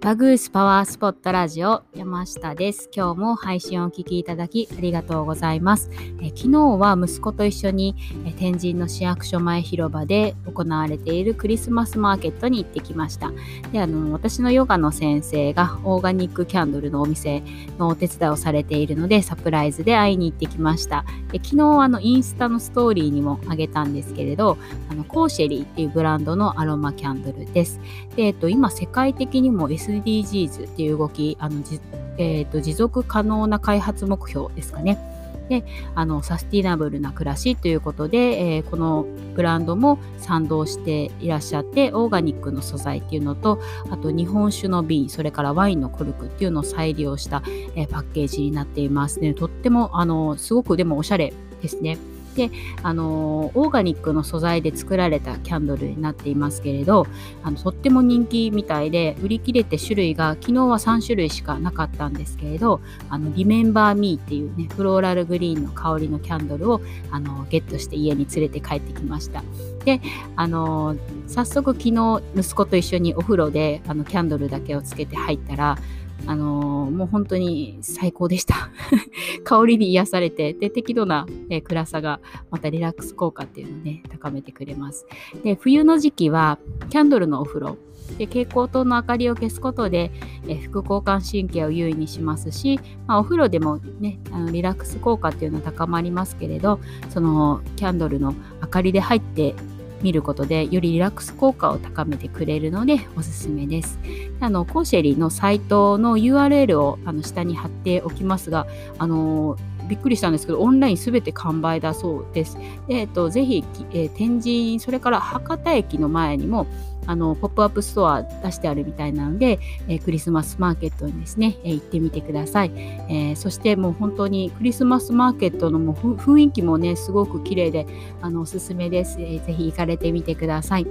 バグースパワースポットラジオ山下です。今日も配信をお聞きいただきありがとうございます。え昨日は息子と一緒にえ天神の市役所前広場で行われているクリスマスマーケットに行ってきました。であの私のヨガの先生がオーガニックキャンドルのお店のお手伝いをされているのでサプライズで会いに行ってきました。で昨日あのインスタのストーリーにもあげたんですけれどあのコーシェリーっていうブランドのアロマキャンドルです。でえっと、今世界的にも SDGs っていう動き、あのじえーと、持続可能な開発目標ですかね。であのサスティナブルな暮らしということで、えー、このブランドも賛同していらっしゃってオーガニックの素材っていうのとあと日本酒の瓶それからワインのコルクっていうのを再利用した、えー、パッケージになっていますねとってもあのすごくでもおしゃれですね。であのオーガニックの素材で作られたキャンドルになっていますけれどあのとっても人気みたいで売り切れて種類が昨日は3種類しかなかったんですけれどあのリメンバーミーっていうねフローラルグリーンの香りのキャンドルをあのゲットして家に連れて帰ってきました。であの早速昨日息子と一緒にお風呂であのキャンドルだけをつけて入ったらあのー、もう本当に最高でした。香りに癒されて、で、適度な、えー、暗さがまたリラックス効果っていうのをね、高めてくれます。で、冬の時期はキャンドルのお風呂、で蛍光灯の明かりを消すことで、え、副交感神経を優位にしますし、まあ、お風呂でもねあのリラックス効果っていうのは高まりますけれどそのキャンドルの明かりで入って見ることでよりリラックス効果を高めてくれるのでおすすめです。あのコーシェリーのサイトの URL をあの下に貼っておきますが、あのびっくりしたんですけど、オンラインすべて完売だそうです。でえっと、ぜひ、えー、天神、それから博多駅の前にも、あのポップアップストア出してあるみたいなので、えー、クリスマスマーケットにですね、えー、行ってみてください、えー、そしてもう本当にクリスマスマーケットのもう雰囲気もねすごく綺麗であのおすすめです、えー、ぜひ行かれてみてください。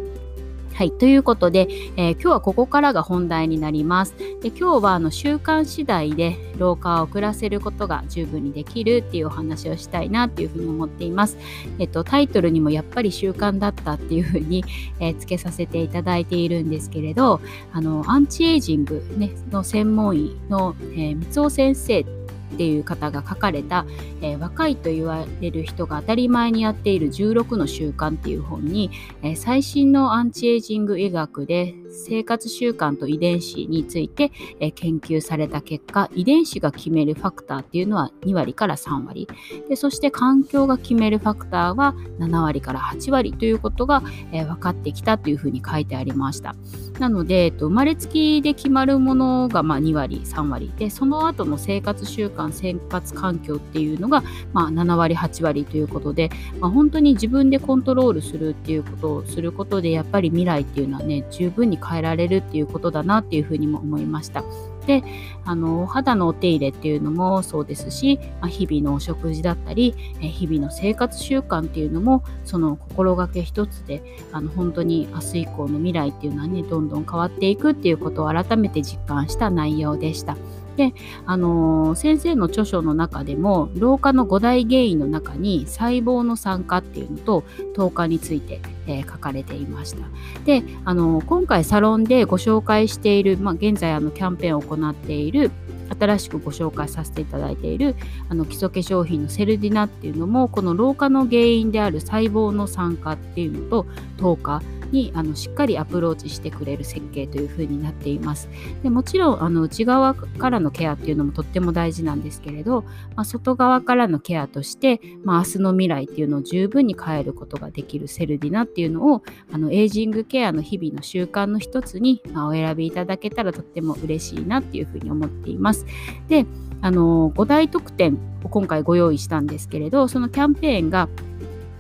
はい。ということで、えー、今日はここからが本題になります。で今日はあの習慣次第で老化を遅らせることが十分にできるっていうお話をしたいなっていうふうに思っています。えっと、タイトルにもやっぱり習慣だったっていうふうに、えー、つけさせていただいているんですけれど、あの、アンチエイジング、ね、の専門医の、えー、三尾先生っていう方が書かれた、えー、若いと言われる人が当たり前にやっている16の習慣っていう本に、えー、最新のアンチエイジング医学で生活習慣と遺伝子について、え研究された結果遺伝子が決めるファクターっていうのは2割から3割。でそして環境が決めるファクターは7割から8割ということが、え分かってきたというふうに書いてありました。なので、えっと、生まれつきで決まるものが、まあ、2割3割。でその後の生活習慣生活環境っていうのが、まあ、7割8割ということで、まあ、本当に自分でコントロールするっていうことをすることでやっぱり未来っていうのはね十分に変えられるっていうことだなっていうふうにも思いました。であのお肌のお手入れっていうのもそうですし、まあ、日々のお食事だったり日々の生活習慣っていうのもその心がけ一つであの本当に明日以降の未来っていうのはねどんどん変わっていくっていうことを改めて実感した内容でした。で、あのー、先生の著書の中でも老化の5大原因の中に細胞の酸化っていうのと糖化について、えー、書かれていました。で、あのー、今回サロンでご紹介している、まあ、現在あのキャンペーンを行っている新しくご紹介させていただいているあの基礎化粧品のセルディナっていうのもこの老化の原因である細胞の酸化っていうのと糖化にあのしっかりアプローチしてくれる設計というふうになっています。でもちろんあの内側からのケアっていうのもとっても大事なんですけれど、まあ、外側からのケアとして、まあ、明日の未来っていうのを十分に変えることができるセルディナっていうのをあのエイジングケアの日々の習慣の一つに、まあ、お選びいただけたらとっても嬉しいなっていうふうに思っています。であの5大特典を今回ご用意したんですけれどそのキャンペーンが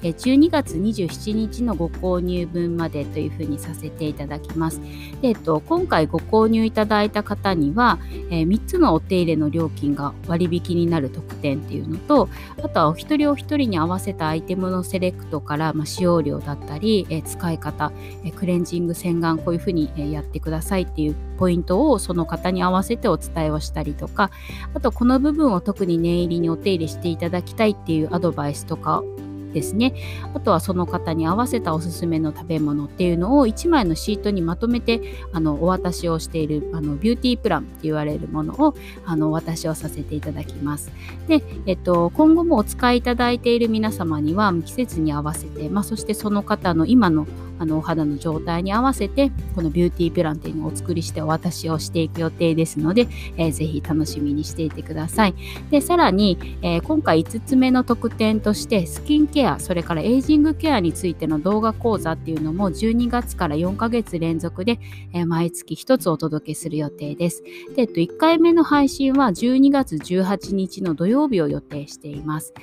12月27日のご購入分までというふうにさせていただきます。えっと、今回ご購入いただいた方には、え、3つのお手入れの料金が割引になる特典っていうのと、あとはお一人お一人に合わせたアイテムのセレクトから、まあ、使用量だったり、え、使い方、え、クレンジング洗顔こういうふうに、えやってくださいっていうポイントをその方に合わせてお伝えをしたりとか、あとこの部分を特に念入りにお手入れしていただきたいっていうアドバイスとかですねあとはその方に合わせたおすすめの食べ物っていうのを1枚のシートにまとめてあのお渡しをしているあのビューティープランって言われるものをあのお渡しをさせていただきます。で、えっと、今後もお使いいただいている皆様には季節に合わせて、まあ、そしてその方の今のあのお肌の状態に合わせてこのビューティープランっていうのをお作りしてお渡しをしていく予定ですので、えー、ぜひ楽しみにしていてください。でさらに、えー、今回5つ目の特典としてスキンケアそれからエイジングケアについての動画講座っていうのも12月から4ヶ月連続で、えー、毎月1つお届けする予定です。で、えっと、1回目の配信は12月18日の土曜日を予定しています。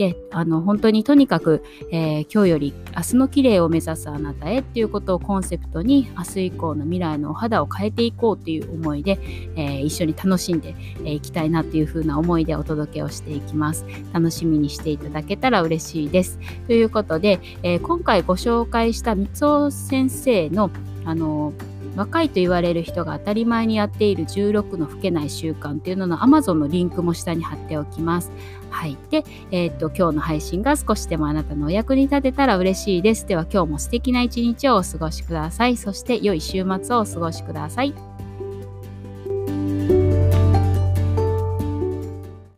であの本当にとにかく、え、今日より明日の綺麗を目指すあなたへっていうことをコンセプトに明日以降の未来のお肌を変えていこうという思いで、えー、一緒に楽しんでいきたいなっていう風な思いでお届けをしていきます。楽しみにしていただけたら嬉しいです。ということで、えー、今回ご紹介した三尾先生のあの若いと言われる人が当たり前にやっている16の老けない習慣というのの Amazon のリンクも下に貼っておきます。はい。で、えー、っと、今日の配信が少しでもあなたのお役に立てたら嬉しいです。では今日も素敵な一日をお過ごしください。そして良い週末をお過ごしください。